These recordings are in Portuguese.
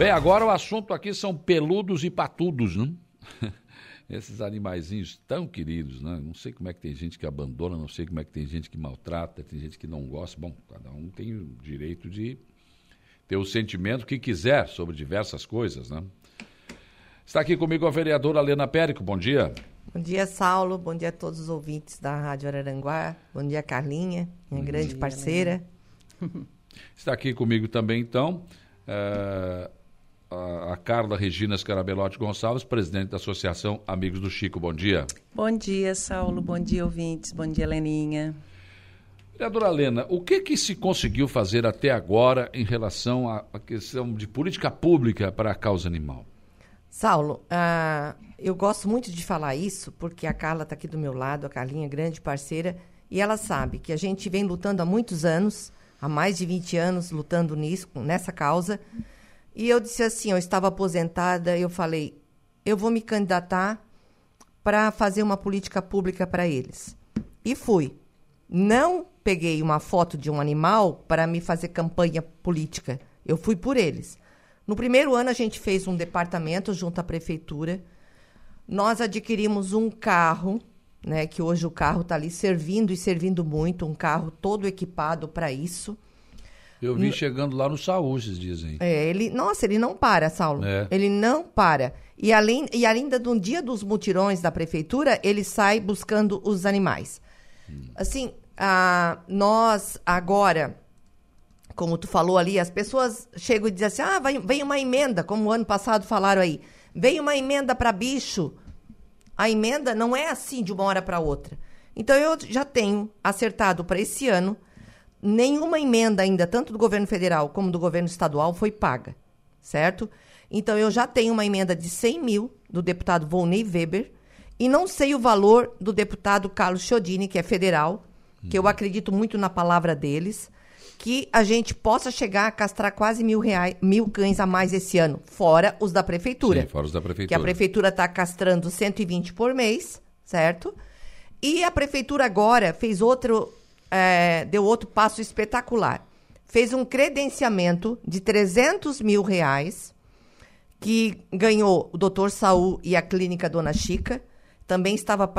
Bem, agora o assunto aqui são peludos e patudos, né? Esses animaizinhos tão queridos, né? Não sei como é que tem gente que abandona, não sei como é que tem gente que maltrata, tem gente que não gosta. Bom, cada um tem o direito de ter o sentimento que quiser sobre diversas coisas, né? Está aqui comigo a vereadora Lena Périco. Bom dia. Bom dia, Saulo. Bom dia a todos os ouvintes da Rádio Araranguá. Bom dia, Carlinha, minha Bom grande dia, parceira. Está aqui comigo também, então, uh, a, Carla Regina Scarabelotti Gonçalves, presidente da Associação Amigos do Chico. Bom dia. Bom dia, Saulo. Bom dia, ouvintes. Bom dia, Leninha. Vereadora Lena, o que, que se conseguiu fazer até agora em relação à questão de política pública para a causa animal? Saulo, uh, eu gosto muito de falar isso porque a Carla está aqui do meu lado, a Carlinha é grande parceira, e ela sabe que a gente vem lutando há muitos anos, há mais de 20 anos, lutando nisso, nessa causa. E eu disse assim: eu estava aposentada, eu falei, eu vou me candidatar para fazer uma política pública para eles. E fui. Não peguei uma foto de um animal para me fazer campanha política. Eu fui por eles. No primeiro ano, a gente fez um departamento junto à prefeitura. Nós adquirimos um carro, né, que hoje o carro está ali servindo e servindo muito, um carro todo equipado para isso. Eu vi chegando lá no Saúl dizem. É, ele, nossa, ele não para, Saulo. É. Ele não para. E além e ainda no dia dos mutirões da prefeitura, ele sai buscando os animais. Hum. Assim, a, nós agora como tu falou ali, as pessoas chegam e dizem assim: ah, vai, vem uma emenda, como o ano passado falaram aí. Vem uma emenda para bicho. A emenda não é assim de uma hora para outra. Então eu já tenho acertado para esse ano, nenhuma emenda ainda, tanto do governo federal como do governo estadual, foi paga, certo? Então eu já tenho uma emenda de 100 mil do deputado Volney Weber e não sei o valor do deputado Carlos Chiodini, que é federal, que eu acredito muito na palavra deles que a gente possa chegar a castrar quase mil, reais, mil cães a mais esse ano, fora os da prefeitura. Sim, fora os da prefeitura. Que a prefeitura está castrando 120 por mês, certo? E a prefeitura agora fez outro, é, deu outro passo espetacular. Fez um credenciamento de 300 mil reais, que ganhou o doutor Saul e a clínica Dona Chica. Também estava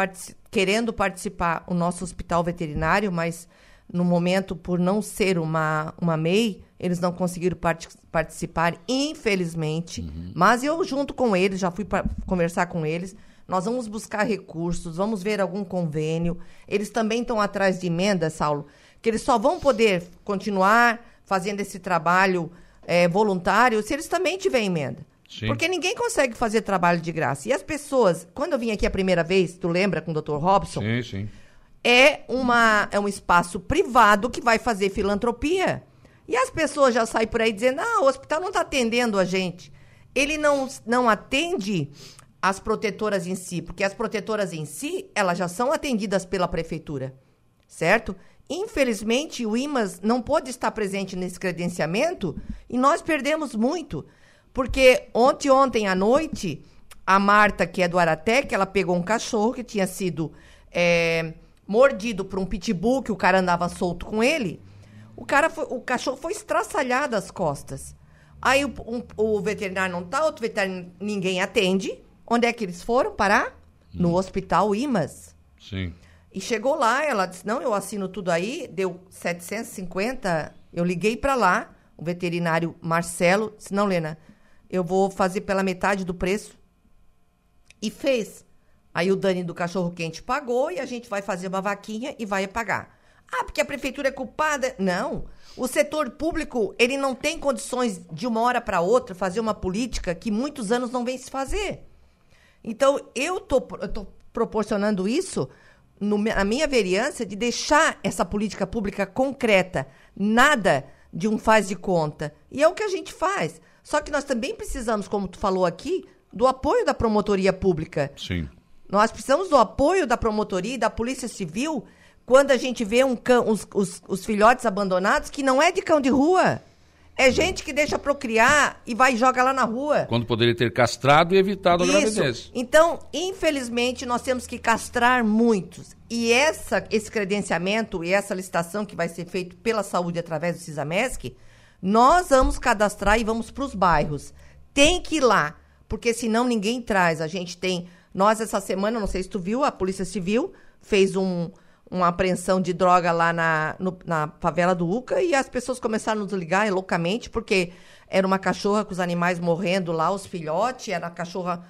querendo participar o nosso hospital veterinário, mas no momento, por não ser uma, uma MEI, eles não conseguiram part participar, infelizmente. Uhum. Mas eu, junto com eles, já fui conversar com eles. Nós vamos buscar recursos, vamos ver algum convênio. Eles também estão atrás de emenda, Saulo, que eles só vão poder continuar fazendo esse trabalho é, voluntário se eles também tiverem emenda. Sim. Porque ninguém consegue fazer trabalho de graça. E as pessoas, quando eu vim aqui a primeira vez, tu lembra com o Dr. Robson? Sim, sim é, uma, é um espaço privado que vai fazer filantropia. E as pessoas já saem por aí dizendo: ah, o hospital não está atendendo a gente. Ele não, não atende as protetoras em si, porque as protetoras em si, elas já são atendidas pela prefeitura, certo? Infelizmente, o IMAS não pôde estar presente nesse credenciamento e nós perdemos muito, porque ontem, ontem à noite, a Marta, que é do Aratec, ela pegou um cachorro que tinha sido é, mordido por um pitbull que o cara andava solto com ele, o cara foi, o cachorro foi estraçalhado as costas. Aí o, um, o veterinário não tá, outro veterinário ninguém atende. Onde é que eles foram parar? Hum. No hospital Imas. Sim. E chegou lá, ela disse: "Não, eu assino tudo aí, deu 750". Eu liguei para lá, o veterinário Marcelo disse: "Não, Lena, eu vou fazer pela metade do preço". E fez. Aí o Dani do Cachorro Quente pagou e a gente vai fazer uma vaquinha e vai pagar. Ah, porque a prefeitura é culpada? Não. O setor público, ele não tem condições de uma hora para outra fazer uma política que muitos anos não vem se fazer. Então, eu tô, tô proporcionando isso no, na minha vereança de deixar essa política pública concreta, nada de um faz de conta. E é o que a gente faz. Só que nós também precisamos, como tu falou aqui, do apoio da promotoria pública. Sim. Nós precisamos do apoio da promotoria e da Polícia Civil quando a gente vê um cão, os, os, os filhotes abandonados, que não é de cão de rua. É gente que deixa procriar e vai e joga lá na rua. Quando poderia ter castrado e evitado Isso. a gravidez. Então, infelizmente, nós temos que castrar muitos. E essa, esse credenciamento e essa licitação que vai ser feito pela saúde através do CISAMESC, nós vamos cadastrar e vamos para os bairros. tem que ir lá, porque senão ninguém traz. A gente tem. Nós, essa semana, não sei se tu viu, a Polícia Civil fez um, uma apreensão de droga lá na, no, na favela do Uca e as pessoas começaram a nos ligar loucamente, porque era uma cachorra com os animais morrendo lá, os filhotes, era a cachorra.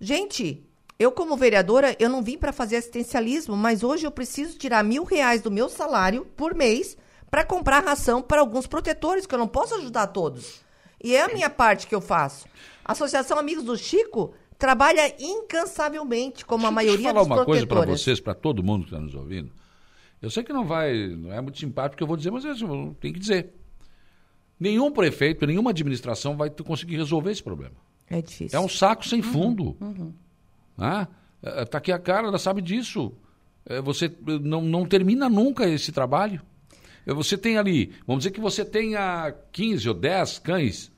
Gente, eu, como vereadora, eu não vim para fazer assistencialismo, mas hoje eu preciso tirar mil reais do meu salário por mês para comprar ração para alguns protetores, que eu não posso ajudar todos. E é a minha parte que eu faço. Associação Amigos do Chico trabalha incansavelmente, como Deixa, a maioria deixa eu falar dos uma coisa para vocês, para todo mundo que está nos ouvindo. Eu sei que não vai, não é muito simpático que eu vou dizer, mas eu tenho que dizer. Nenhum prefeito, nenhuma administração vai conseguir resolver esse problema. É difícil. É um saco sem fundo. Ah, tá aqui a cara, ela sabe disso. É, Você não, não termina nunca esse trabalho. É, Você tem ali, vamos dizer que você tenha 15 ou 10 cães,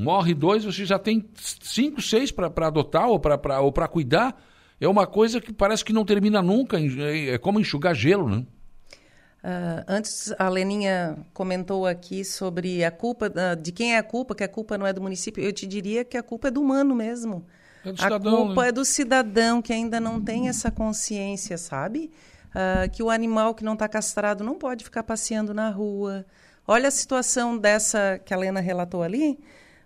morre dois, você já tem 5, 6 para adotar ou para ou pra cuidar. É uma coisa que parece que não termina nunca, é como enxugar gelo, né? Ah, antes, a Leninha comentou aqui sobre a culpa, ah, de quem é a culpa, que a culpa não é do município. Eu te diria que a culpa é do humano mesmo. É do a cidadão, culpa né? é do cidadão que ainda não tem essa consciência, sabe? Ah, que o animal que não está castrado não pode ficar passeando na rua. Olha a situação dessa que a Lena relatou ali.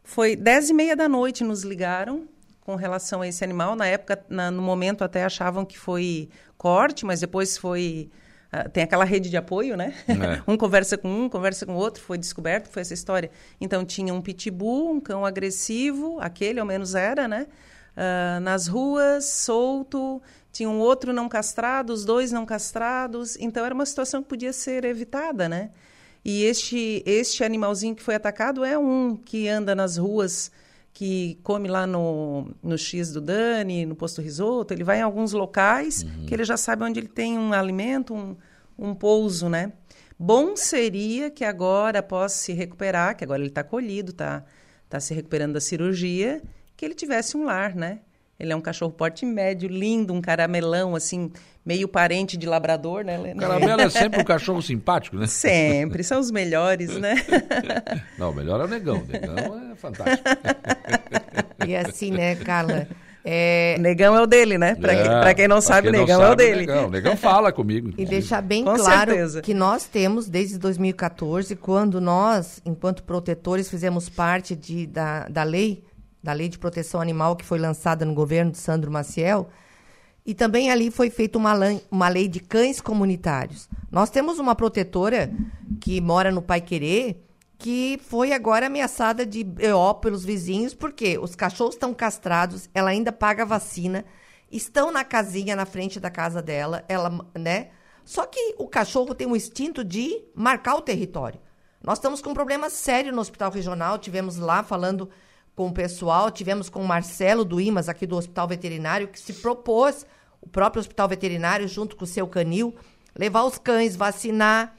Foi dez e meia da noite nos ligaram com relação a esse animal. Na época, na- no momento, até achavam que foi corte, mas depois foi. ah, tem aquela rede de apoio, né? É. um conversa com um, conversa com o outro. Foi descoberto, foi essa história. Então, tinha um pitbull, um cão agressivo, aquele ao menos era, né? Ah, nas ruas, solto. Tinha um outro não castrado, os dois não castrados. Então, era uma situação que podia ser evitada, né? E este, este animalzinho que foi atacado é um que anda nas ruas, que come lá no, no X do Dani, no posto risoto. Ele vai em alguns locais que ele já sabe onde ele tem um alimento, um, um pouso, né? Bom seria que agora, após se recuperar, que agora ele está colhido, está tá se recuperando da cirurgia, que ele tivesse um lar, né? Ele é um cachorro porte médio, lindo, um caramelão, assim, meio parente de labrador, né, O Lena? caramelo é sempre um cachorro simpático, né? Sempre, são os melhores, né? Não, o melhor é o negão. O negão é fantástico. E assim, né, Carla? É, Negão é o dele, né? Pra, É, pra quem não pra sabe, quem não Negão é o sabe, dele. Negão. O negão fala comigo. E deixar bem Com claro certeza. que nós temos, desde 2014, quando nós, enquanto protetores, fizemos parte de, da, da lei, da lei de proteção animal que foi lançada no governo de Sandro Maciel, e também ali foi feita uma, uma lei de cães comunitários. Nós temos uma protetora que mora no Pai Querer, que foi agora ameaçada de BO pelos vizinhos, porque os cachorros estão castrados, ela ainda paga vacina, estão na casinha na frente da casa dela, ela, né? Só que o cachorro tem um instinto de marcar o território. Nós estamos com um problema sério no hospital regional, tivemos lá falando com o pessoal, tivemos com o Marcelo do IMAS, aqui do Hospital Veterinário, que se propôs, o próprio Hospital Veterinário, junto com o seu canil, levar os cães, vacinar.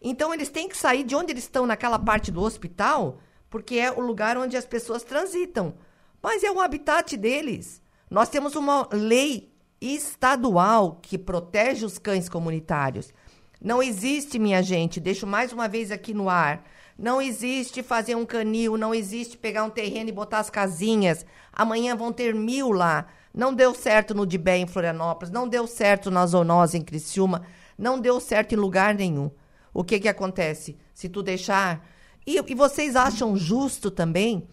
Então, eles têm que sair de onde eles estão, naquela parte do hospital, porque é o lugar onde as pessoas transitam. Mas é o habitat deles. Nós temos uma lei estadual que protege os cães comunitários. Não existe, minha gente, deixo mais uma vez aqui no ar. Não existe fazer um canil, não existe pegar um terreno e botar as casinhas. Amanhã vão ter mil lá. Não deu certo no Dibé em Florianópolis, não deu certo na Zoonose em Criciúma, não deu certo em lugar nenhum. O que que acontece? Se tu deixar... E, e vocês acham justo também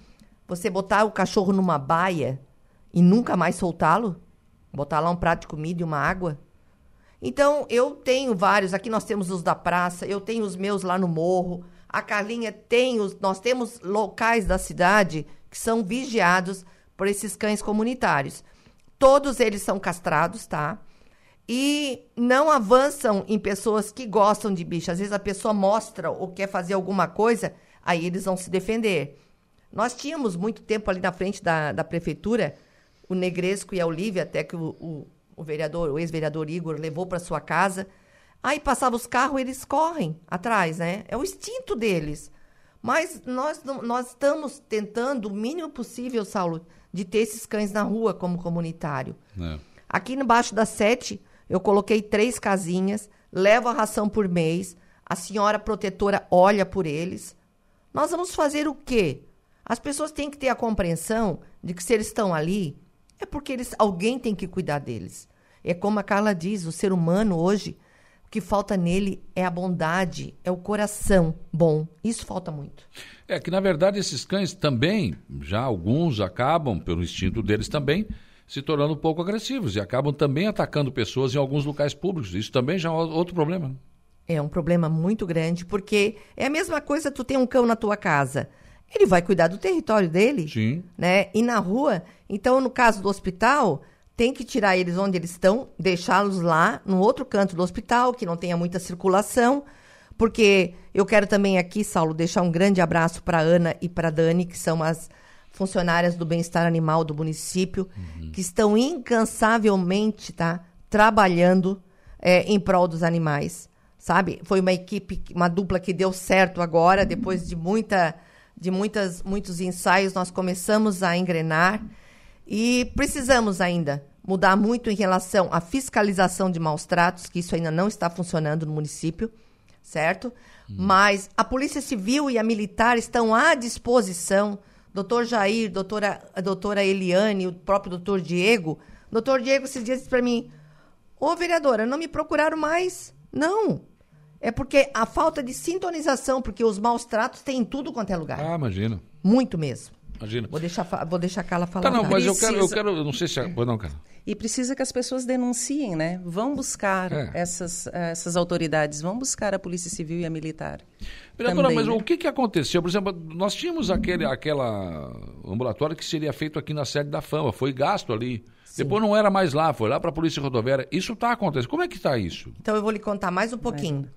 você botar o cachorro numa baia e nunca mais soltá-lo? Botar lá um prato de comida e uma água? Então, eu tenho vários. Aqui nós temos os da praça, eu tenho os meus lá no morro. A Carlinha tem os. Nós temos locais da cidade que são vigiados por esses cães comunitários. Todos eles são castrados, tá? E não avançam em pessoas que gostam de bicho. Às vezes a pessoa mostra ou quer fazer alguma coisa, aí eles vão se defender. Nós tínhamos muito tempo ali na frente da, da prefeitura, o Negresco e a Olívia, até que o, o, o vereador, o ex-vereador Igor, levou para sua casa. Aí passava os carros, eles correm atrás, né? É o instinto deles. Mas nós, nós estamos tentando o mínimo possível, Saulo, de ter esses cães na rua como comunitário. É. Aqui embaixo da sete, eu coloquei três casinhas, levo a ração por mês, a senhora protetora olha por eles. Nós vamos fazer o quê? As pessoas têm que ter a compreensão de que se eles estão ali, é porque eles, alguém tem que cuidar deles. É como a Carla diz, o ser humano hoje, que falta nele é a bondade, é o coração bom. Isso falta muito. É que, na verdade, esses cães também, já alguns acabam, pelo instinto deles também, se tornando um pouco agressivos e acabam também atacando pessoas em alguns locais públicos. Isso também já é outro problema. Né? É um problema muito grande, porque é a mesma coisa tu tem um cão na tua casa. Ele vai cuidar do território dele, Sim. né? E na rua, então no caso do hospital, tem que tirar eles onde eles estão, deixá-los lá no outro canto do hospital, que não tenha muita circulação, porque eu quero também aqui, Saulo, deixar um grande abraço para Ana e para Dani, que são as funcionárias do bem-estar animal do município, uhum. que estão incansavelmente, tá, trabalhando é, em prol dos animais, sabe? Foi uma equipe, uma dupla que deu certo agora, depois de muita de muitas, muitos ensaios, nós começamos a engrenar e precisamos ainda mudar muito em relação à fiscalização de maus tratos, que isso ainda não está funcionando no município, certo? Hum. Mas a Polícia Civil e a Militar estão à disposição. Doutor Jair, doutora, a doutora Eliane, o próprio doutor Diego. Doutor Diego esses dias disse para mim, ô vereadora, não me procuraram mais. Não, é porque a falta de sintonização, porque os maus tratos tem em tudo quanto é lugar. Ah, imagina. Muito mesmo. Imagina. Vou deixar, vou deixar a Carla falar. Tá, não, mas eu quero, eu quero, não sei se... É, não, cara. E precisa que as pessoas denunciem, né? Vão buscar é. essas, essas autoridades, vão buscar a Polícia Civil e a Militar. Vereadora, Também, mas né? o que, que aconteceu? Por exemplo, nós tínhamos aquele aquela ambulatório que seria feito aqui na sede da Fama, foi gasto ali. Sim. Depois não era mais lá, foi lá para a Polícia Rodoviária. Isso está acontecendo. Como é que está isso? Então eu vou lhe contar mais um pouquinho.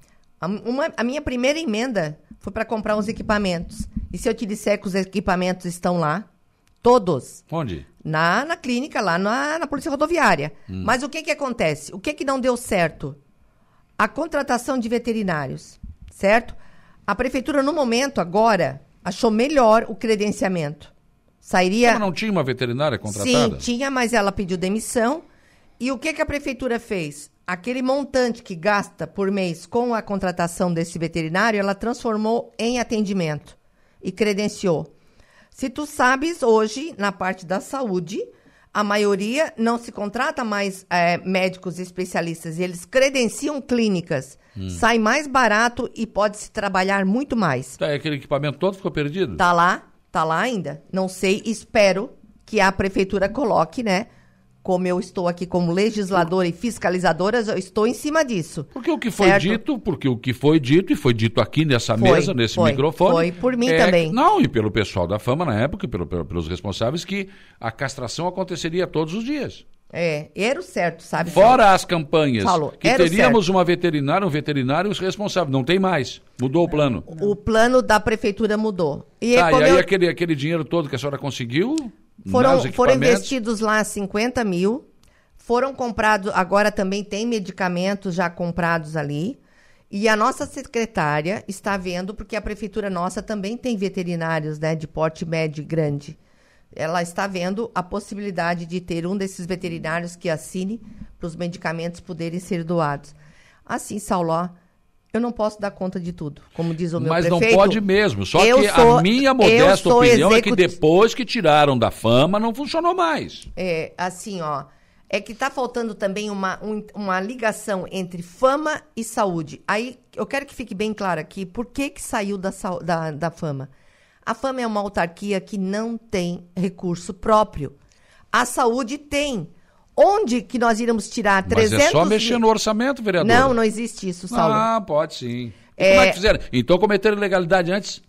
A, uma, a minha primeira emenda foi para comprar uns equipamentos. E se eu te disser que os equipamentos estão lá, todos. Onde? Na, na clínica, lá na, na Polícia Rodoviária. Hum. Mas o que, que acontece? O que, que não deu certo? A contratação de veterinários, certo? A prefeitura, no momento, agora, achou melhor o credenciamento. Sairia. Mas não tinha uma veterinária contratada? Sim, tinha, mas ela pediu demissão. E o que, que a prefeitura fez? aquele montante que gasta por mês com a contratação desse veterinário, ela transformou em atendimento e credenciou. Se tu sabes, hoje, na parte da saúde, a maioria não se contrata mais é, médicos especialistas, eles credenciam clínicas. Hum. Sai mais barato e pode se trabalhar muito mais. Tá, aquele equipamento todo ficou perdido? Tá lá, tá lá ainda. Não sei, espero que a prefeitura coloque, né? Como eu estou aqui como legisladora e fiscalizadora, eu estou em cima disso. Porque o que foi certo? dito, porque o que foi dito, e foi dito aqui nessa foi, mesa, nesse foi, microfone. Foi por mim é, também. Não, e pelo pessoal da fama na época, pelo, pelo, pelos responsáveis, que a castração aconteceria todos os dias. É, era o certo, sabe? Fora as campanhas. Falou, que teríamos uma veterinária, um veterinário responsável. Não tem mais. Mudou o plano. O plano da prefeitura mudou. E, ah, e aí eu... aquele, aquele dinheiro todo que a senhora conseguiu? Foram, foram investidos lá 50 mil. Foram comprados, agora também tem medicamentos já comprados ali. E a nossa secretária está vendo, porque a prefeitura nossa também tem veterinários né, de porte médio e grande. Ela está vendo a possibilidade de ter um desses veterinários que assine para os medicamentos poderem ser doados. Assim, Sauló, eu não posso dar conta de tudo, como diz o meu Mas prefeito. Mas não pode mesmo. Só que sou, a minha modesta opinião é que depois que tiraram da fama, não funcionou mais. É, assim, ó. É que está faltando também uma, um, uma ligação entre fama e saúde. Aí, eu quero que fique bem claro aqui, por que, que saiu da, da, da fama? A fama é uma autarquia que não tem recurso próprio. A saúde tem. Onde que nós iremos tirar 300 Mas é só mexer no orçamento, vereador. Não, não existe isso, Saulo. Ah, pode sim. É... Como é que fizeram? Então cometeram ilegalidade antes?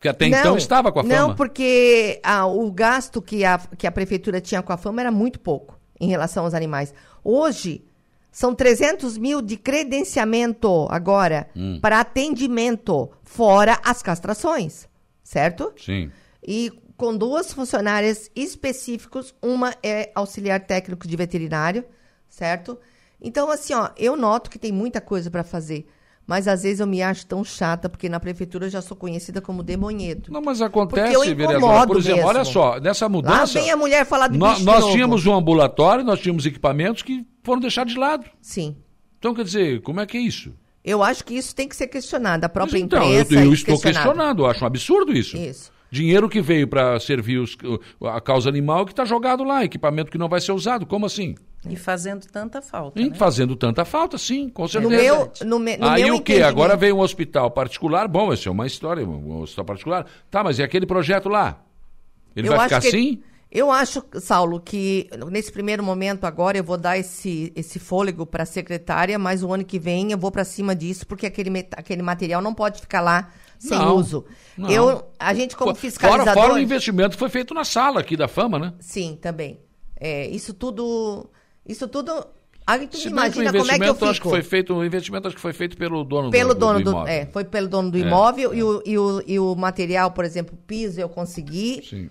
Que até então não, então estava com a fama. Não, porque o gasto que a, que a prefeitura tinha com a fama era muito pouco em relação aos animais. Hoje, são 300 mil de credenciamento agora hum. para atendimento, fora as castrações, certo? Sim. E com duas funcionárias específicos, uma é auxiliar técnico de veterinário, certo? Então, assim, ó, eu noto que tem muita coisa para fazer. Mas às vezes eu me acho tão chata, porque na prefeitura eu já sou conhecida como demonhedo. Não, mas acontece, vereadora. Por exemplo, mesmo. olha só, nessa mudança. Lá vem a mulher falar do Nós, nós tínhamos um ambulatório, nós tínhamos equipamentos que foram deixados de lado. Sim. Então, quer dizer, como é que é isso? Eu acho que isso tem que ser questionado. A própria então, imprensa. Eu, eu estou questionado, eu acho um absurdo isso. Isso. Dinheiro que veio para servir os, a causa animal que está jogado lá, equipamento que não vai ser usado. Como assim? E fazendo tanta falta. E né? fazendo tanta falta, sim, com certeza. No meu, no me, no Aí meu o quê? Agora vem um hospital particular. Bom, essa é uma história, um hospital particular. Tá, mas e aquele projeto lá? Ele Eu vai acho ficar que- assim? Eu acho, Saulo, que nesse primeiro momento agora eu vou dar esse, esse fôlego para a secretária, mas o ano que vem eu vou para cima disso, porque aquele, aquele material não pode ficar lá sem Não, uso. não. Eu, a gente como Fora, fiscalizador... fora o investimento que foi feito na sala aqui da fama, né? Sim, também. É, isso tudo... Isso tudo... A gente Se imagina como é que eu investimento acho que fico. foi feito, o investimento acho que foi feito pelo dono Pelo do, dono do, imóvel. é, foi pelo dono do É, imóvel E, o, e, o, e o material, por exemplo, piso eu consegui. Sim.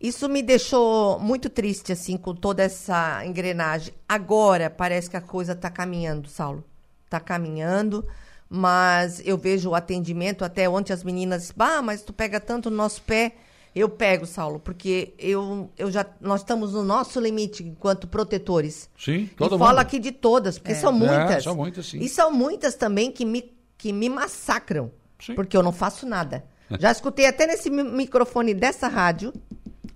Isso me deixou muito triste, assim, com toda essa engrenagem. Agora parece que a coisa está caminhando, Saulo. Está caminhando, mas eu vejo o atendimento. Até ontem as meninas, bah, mas tu pega tanto no nosso pé. Eu pego, Saulo, porque eu, eu já, nós estamos no nosso limite enquanto protetores. Sim, E todo falo mundo. aqui de todas, porque são É, muitas. são muitas, sim. E são muitas também que me, que me massacram, Sim. porque eu não faço nada. Já escutei até nesse mi- microfone dessa rádio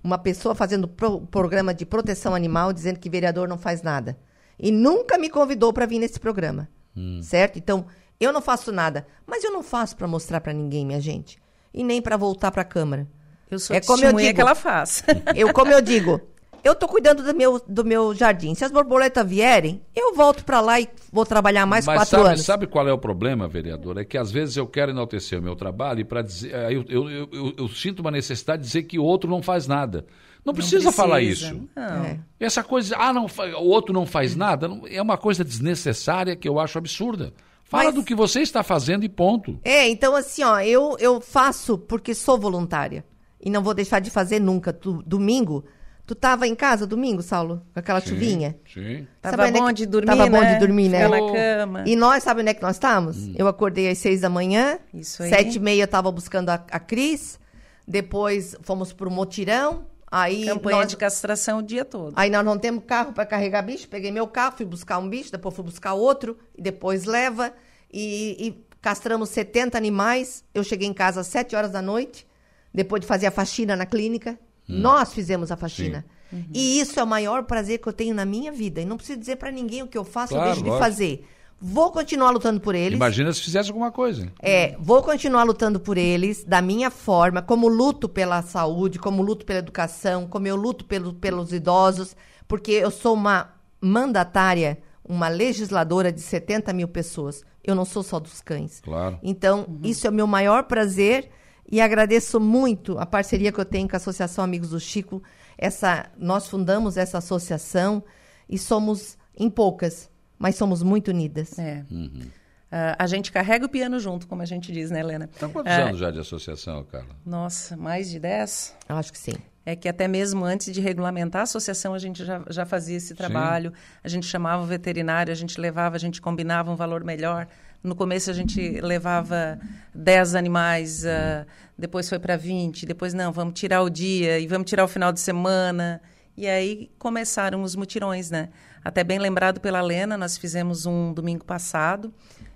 uma pessoa fazendo pro- programa de proteção animal dizendo que vereador não faz nada. E nunca me convidou para vir nesse programa. Hum. Certo? Então, eu não faço nada. Mas eu não faço para mostrar para ninguém, minha gente. E nem para voltar para a Câmara. Eu sou É como eu digo. que ela faz. Eu, como eu digo, eu tô cuidando do meu, do meu jardim. Se as borboletas vierem, eu volto para lá e vou trabalhar mais Mas quatro sabe, anos. sabe qual é o problema, vereador? É que às vezes eu quero enaltecer o meu trabalho e para dizer, aí eu, eu, eu, eu- eu sinto uma necessidade de dizer que o outro não faz nada. Não precisa, falar precisa. isso. Não. É. Essa coisa, ah, não, o outro não faz nada, não- é uma coisa desnecessária que eu acho absurda. Fala Mas- do que você está fazendo e ponto. É, então assim, ó, eu, eu faço porque sou voluntária. E não vou deixar de fazer nunca. Tu- domingo, tu tava em casa domingo, Saulo? Com aquela chuvinha? Sim. Tava Sabe é bom que- de dormir, Tava bom né? de dormir, né? Ficar na cama. E nós, sabe onde é que nós estávamos? Hum. Eu acordei às seis da manhã. Isso aí. Sete e meia eu tava buscando a, a Cris. Depois fomos pro motirão. Aí Campanha nós, de castração o dia todo. aí nós não temos carro para carregar bicho. Peguei meu carro, fui buscar um bicho, depois fui buscar outro. E depois leva. E, e castramos 70 animais. Eu cheguei em casa às sete horas da noite. Depois de fazer a faxina na clínica. Hum. Nós fizemos a faxina. E isso é o maior prazer que eu tenho na minha vida. E não preciso dizer para ninguém o que eu faço ou Claro, deixo de lógico. fazer. Vou continuar lutando por eles. Imagina se fizesse alguma coisa. É, vou continuar lutando por eles da minha forma, como luto pela saúde, como luto pela educação, como eu luto pelo, pelos idosos, porque eu sou uma mandatária, uma legisladora de 70 mil pessoas. Eu não sou só dos cães. Claro. Então, isso é o meu maior prazer e agradeço muito a parceria que eu tenho com a Associação Amigos do Chico. Essa, nós fundamos essa associação e somos em poucas, mas somos muito unidas. É. Uhum. Ah, a gente carrega o piano junto, como a gente diz, né, Helena? Então, quantos Ah, anos já de associação, Carla? Nossa, mais de 10? Eu acho que sim. É que até mesmo antes de regulamentar a associação, a gente já, já fazia esse trabalho. A gente chamava o veterinário, a gente levava, a gente combinava um valor melhor. No começo a gente levava 10 animais, ah, depois foi para 20, depois não, vamos tirar o dia e vamos tirar o final de semana. E aí começaram os mutirões, né? Até bem lembrado pela Lena, nós fizemos um domingo passado.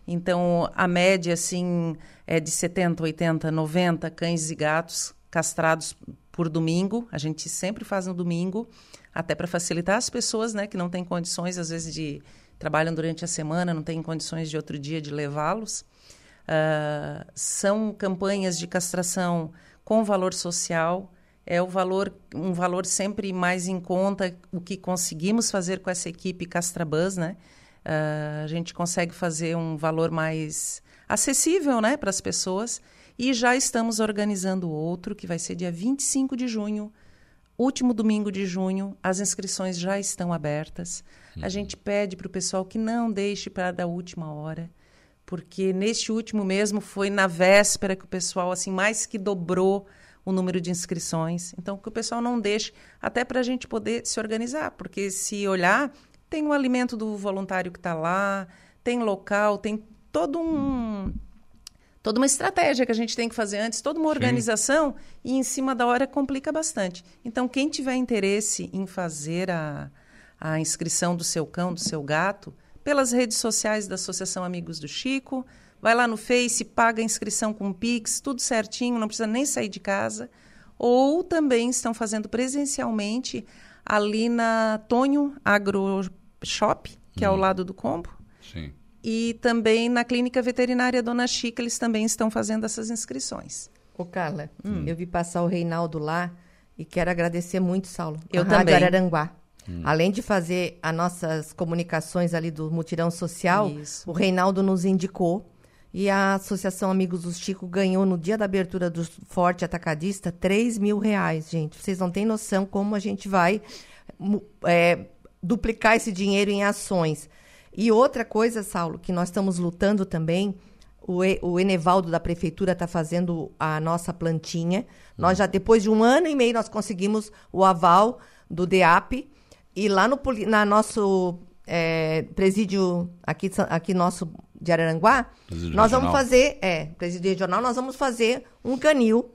Então, a média, assim, é de 70, 80, 90 cães e gatos castrados por domingo. A gente sempre faz no domingo, até para facilitar as pessoas, né, que não têm condições, às vezes, de trabalham durante a semana, não têm condições de outro dia de levá-los. Ah, são campanhas de castração com valor social. É o valor, um valor sempre mais em conta o que conseguimos fazer com essa equipe Castrabus, né? Ah, a gente consegue fazer um valor mais acessível, né, para as pessoas. E já estamos organizando outro que vai ser dia 25 de junho, último domingo de junho. As inscrições já estão abertas. A gente pede para o pessoal que não deixe para da última hora porque neste último mesmo foi na véspera que o pessoal assim mais que dobrou o número de inscrições. Então que o pessoal não deixe até para a gente poder se organizar, porque se olhar tem o alimento do voluntário que está lá, tem local, tem todo um toda uma estratégia que a gente tem que fazer antes, toda uma organização e em cima da hora complica bastante. Então quem tiver interesse em fazer a, a inscrição do seu cão, do seu gato, pelas redes sociais da Associação Amigos do Chico. Vai lá no Face, paga a inscrição com o Pix, tudo certinho, não precisa nem sair de casa. ou também estão fazendo presencialmente ali na Tonho Agro Shop, que é ao lado do Combo. Sim. E também na Clínica Veterinária Dona Chica, eles também estão fazendo essas inscrições. Ô, Carla, eu vi passar o Reinaldo lá e quero agradecer muito, Saulo. Eu a Rádio também. Araranguá. Além de fazer as nossas comunicações ali do mutirão social, Isso. o Reinaldo nos indicou e a Associação Amigos do Chico ganhou no dia da abertura do Forte Atacadista 3 mil reais, gente. Vocês não têm noção como a gente vai é, duplicar esse dinheiro em ações. E outra coisa, Saulo, que nós estamos lutando também, o, E- o Enevaldo da Prefeitura está fazendo a nossa plantinha. Nós já, depois de um ano e meio, nós conseguimos o aval do DEAP. E lá no na nosso é, presídio, aqui, aqui nosso de Araranguá, Presídio nós vamos fazer, é, presídio regional, nós vamos fazer um canil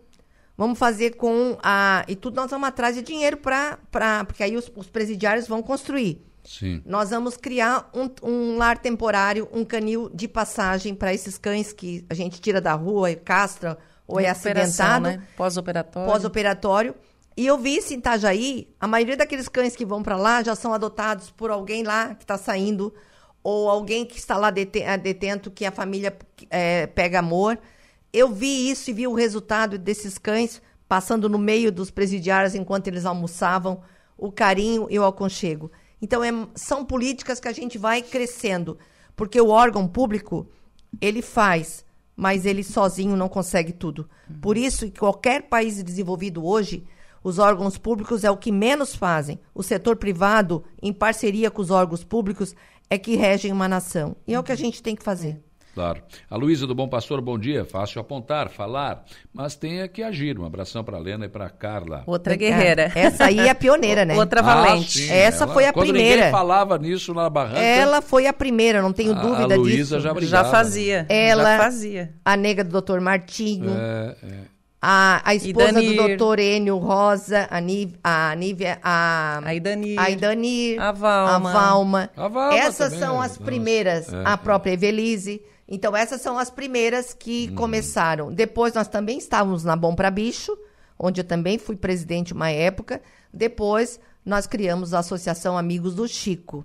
Vamos fazer com a. E tudo nós vamos atrás de dinheiro para. Porque aí os, os presidiários vão construir. Sim. Nós vamos criar um, um lar temporário, um canil de passagem para esses cães que a gente tira da rua e castra ou é acidentado, né? Pós-operatório. pós-operatório. E eu vi isso em Itajaí, a maioria daqueles cães que vão para lá já são adotados por alguém lá que está saindo, ou alguém que está lá eh, detento, que a família eh, pega amor. Eu vi isso e vi o resultado desses cães passando no meio dos presidiários enquanto eles almoçavam, o carinho e o aconchego. Então, é- são políticas que a gente vai crescendo, porque o órgão público, ele faz, mas ele sozinho não consegue tudo. Por isso, em qualquer país desenvolvido hoje, os órgãos públicos é o que menos fazem. O setor privado, em parceria com os órgãos públicos, é que regem uma nação. E é o que a gente tem que fazer. Claro. A Luísa do Bom Pastor, bom dia. Fácil apontar, falar, mas tem é que agir. Um abração para a Lena e para a Carla. Outra guerreira. É, Essa aí é a pioneira, né? Outra Ah, valente. sim, Essa ela- foi a quando primeira. ninguém falava nisso na barranca. Ela foi a primeira, não tenho A- dúvida a Luísa disso. já Já brigava. fazia. Ela- Já fazia. A nega do doutor Martinho. É, é. A, a esposa do Idanir. doutor Enio Rosa, a, Niv, a Nívia, a, A Idanir. a Idanir, A Valma. a Valma. A Valma essas também, são né? as primeiras, É, a é. própria Evelise. Então, essas são as primeiras que Uhum. começaram. Depois, nós também estávamos na Bom Pra Bicho, onde eu também fui presidente uma época. Depois, nós criamos a Associação Amigos do Chico.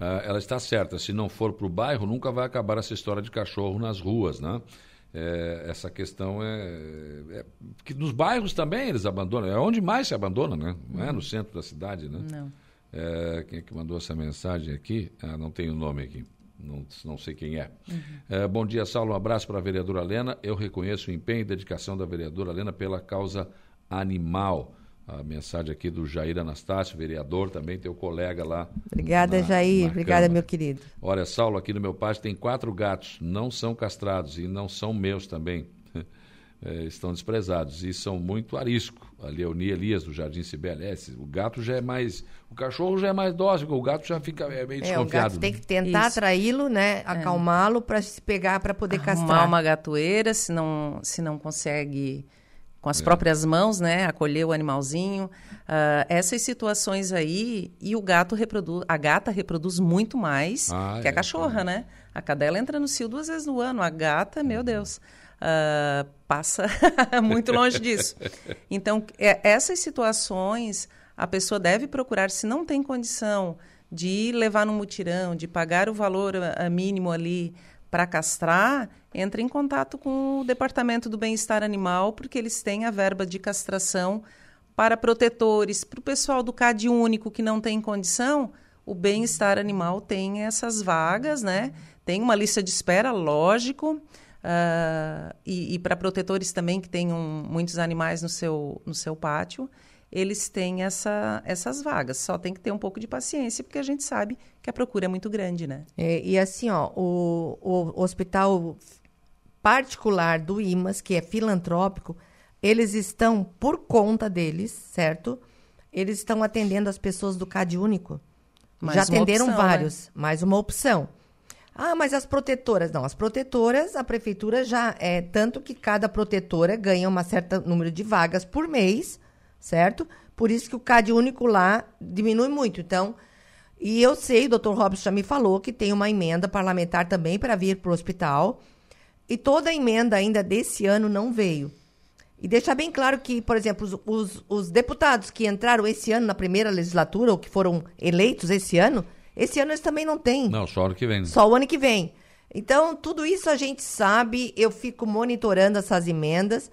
Ah, ela está certa. Se não for para o bairro, nunca vai acabar essa história de cachorro nas ruas, né? É, essa questão é, é que nos bairros também eles abandonam. É onde mais se abandona, né? Não é no centro da cidade, né? Não. É, quem é que mandou essa mensagem aqui? Ah, não tem o nome aqui. Não, não sei quem é. É, Bom dia, Saulo. Um abraço para a vereadora Lena. Eu reconheço o empenho e dedicação da vereadora Lena pela causa animal. A mensagem aqui do Jair Anastácio, vereador, também teu colega lá. Obrigada, na- Jair. na Obrigada, Câmara. meu querido. Olha, Saulo, aqui no meu pátio tem quatro gatos, não são castrados e não são meus também. É, estão desprezados e são muito arisco. A Leonie Elias, do Jardim Cibele, é, o gato já é mais. O cachorro já é mais dócil, o gato já fica é, meio É, o desconfiado. gato tem né? que tentar atraí-lo, né? Acalmá-lo para se pegar para poder Arrumar castrar. uma gatoeira, se não, se não consegue com É. as próprias mãos, né, acolher o animalzinho. Ah, essas situações aí, e o gato reproduz, a gata reproduz muito mais Ah, que a é, cachorra, né? A cadela entra no cio duas vezes no ano, a gata, meu Deus, ah, passa muito longe disso. Então, é- essas situações, a pessoa deve procurar, se não tem condição de ir levar no mutirão, de pagar o valor ah, mínimo ali para castrar, entre em contato com o Departamento do Bem-Estar Animal, porque eles têm a verba de castração para protetores, para o pessoal do CAD único que não tem condição, o bem-estar animal tem essas vagas, né? Tem uma lista de espera, lógico, ah, e, e para protetores também que tenham muitos animais no seu, no seu pátio, eles têm essa, essas vagas. Só tem que ter um pouco de paciência, porque a gente sabe que a procura é muito grande, né? É, e assim, ó, o, o hospital particular do IMAS, que é filantrópico, eles estão, por conta deles, certo? Eles estão atendendo as pessoas do CAD único. Mais Já atenderam opção, né? vários, mais uma opção. Ah, mas as protetoras, não, as protetoras, a prefeitura já é tanto que cada protetora ganha um certo número de vagas por mês, certo? Por isso que o CAD único lá diminui muito. Então, e eu sei, o doutor Robson já me falou que tem uma emenda parlamentar também para vir para o hospital. E toda a emenda ainda desse ano não veio. E deixar bem claro que, por exemplo, os, os, os, deputados que entraram esse ano na primeira legislatura, ou que foram eleitos esse ano, esse ano eles também não têm. Não, só o ano que vem. Só o ano que vem. Então, tudo isso a gente sabe, eu fico monitorando essas emendas.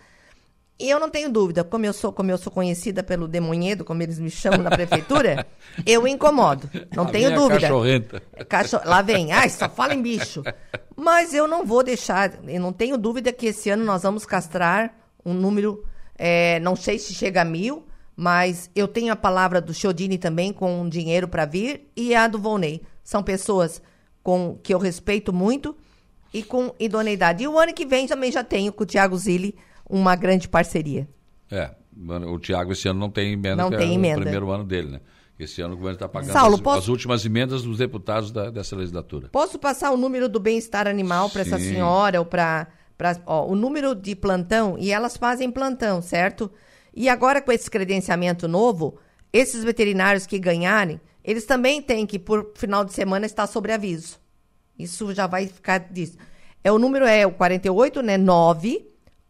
E eu não tenho dúvida, como eu sou, como eu sou conhecida pelo demonhedo, como eles me chamam na prefeitura, eu incomodo. Não Lá tenho a dúvida. cachorrenta. Cacho... Lá vem, ai, só fala em bicho. Mas eu não vou deixar, eu não tenho dúvida que esse ano nós vamos castrar um número, é, não sei se chega a mil, mas eu tenho a palavra do Chiodini também com dinheiro para vir e a do Volney. São pessoas com que eu respeito muito e com idoneidade. E o ano que vem também já tenho com o Tiago Zilli uma grande parceria. É, o Tiago esse ano não tem emenda, Não que tem é emenda. o primeiro ano dele, né? Esse ano o governo está pagando Saulo, as, posso- as últimas emendas dos deputados da- dessa legislatura. Posso passar o número do bem-estar animal para essa senhora ou para o número de plantão e elas fazem plantão, certo? E agora com esse credenciamento novo, esses veterinários que ganharem, eles também têm que por final de semana estar sobre aviso. Isso já vai ficar disso. É o número é o 48, né?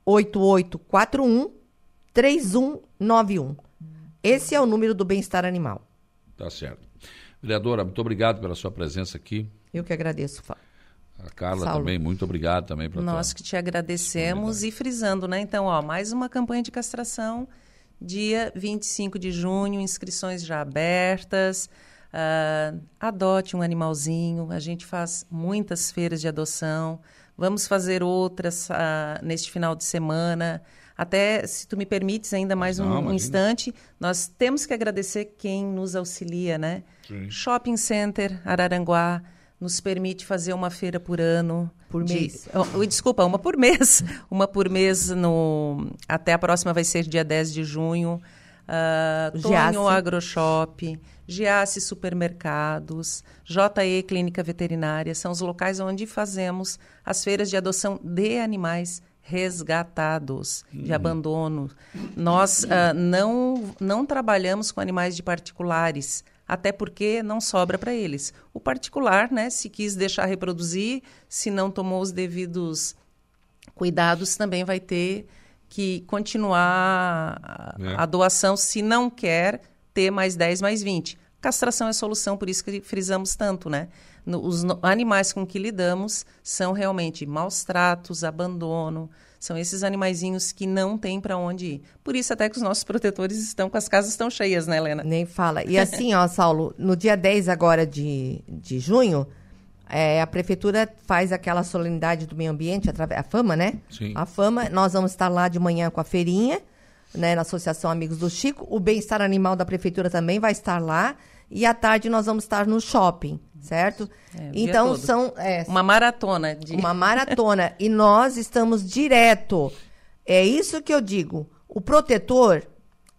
98841 3191. Esse é o número do bem-estar animal. Tá certo. Vereadora, muito obrigado pela sua presença aqui. Eu que agradeço. Fá- A Carla Saulo. também, muito obrigado também pela Nós tua... que te agradecemos e frisando, né? Então, ó, mais uma campanha de castração, dia 25 de junho, inscrições já abertas. Ah, adote um animalzinho, a gente faz muitas feiras de adoção. Vamos fazer outras ah, neste final de semana. Até, se tu me permites ainda mais Não, um, imagina. instante, nós temos que agradecer quem nos auxilia, né? Sim. Shopping Center Araranguá nos permite fazer uma feira por ano. Por de- mês. Oh, desculpa, uma por mês. Uma por mês no. Até a próxima vai ser dia 10 de junho. Ah, Giasse. Tonho Agroshop, Giasse Supermercados, JE Clínica Veterinária são os locais onde fazemos as feiras de adoção de animais resgatados, de abandono. Nós ah, não, não trabalhamos com animais de particulares, até porque não sobra para eles. O particular, né, se quis deixar reproduzir, se não tomou os devidos cuidados, também vai ter que continuar a- É. a doação, se não quer ter mais 10, mais 20. Castração é a solução, por isso que frisamos tanto, né? No- os no- animais com que lidamos são realmente maus tratos, abandono, são esses animaizinhos que não têm para onde ir. Por isso até que os nossos protetores estão com as casas tão cheias, né, Helena? Nem fala. E assim, ó, Saulo, no dia 10 agora de, de junho, é, a prefeitura faz aquela solenidade do meio ambiente, através, a FAMA, né? Sim. A FAMA, nós vamos estar lá de manhã com a feirinha, né, na Associação Amigos do Chico. O bem-estar animal da prefeitura também vai estar lá. E à tarde nós vamos estar no shopping, certo? É, então são é, Uma maratona de uma maratona. e nós estamos direto. É isso que eu digo. O protetor,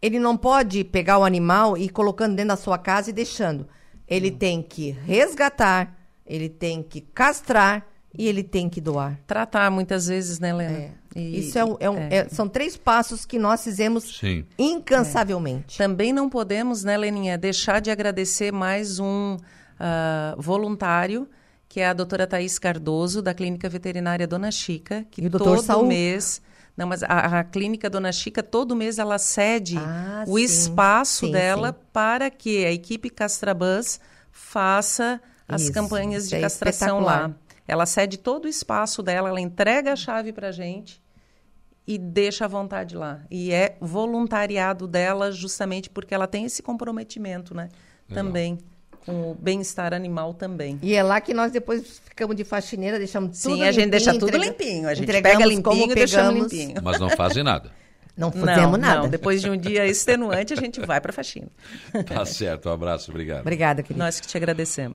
ele não pode pegar o animal e ir colocando dentro da sua casa e deixando. Ele tem que resgatar, ele tem que castrar e ele tem que doar. tratar muitas vezes, né, Helena? É. E- Isso é um- é um- é. é- são três passos que nós fizemos Sim. incansavelmente. Também não podemos, né, Leninha, deixar de agradecer mais um ah, voluntário, que é a doutora Thaís Cardoso, da Clínica Veterinária Dona Chica, que E todo Saul. mês... Não, mas a, a Clínica Dona Chica, todo mês, ela cede Ah, o sim. espaço Sim, dela sim. para que a equipe Castrabans faça as Isso, campanhas de é castração lá. Ela cede todo o espaço dela, ela entrega a chave para gente e deixa à vontade lá. E é voluntariado dela justamente porque ela tem esse comprometimento, né? Legal. Também com o bem-estar animal também. E é lá que nós depois ficamos de faxineira, deixamos tudo Sim, a gente deixa limpinho, tudo entrega- limpinho. A gente pega limpinho e deixamos limpinho. Mas não fazem nada. Não fizemos não, nada. não, depois de um dia extenuante, a gente vai para a faxina. Tá certo, um abraço, obrigado. Obrigada, querida. Nós que te agradecemos.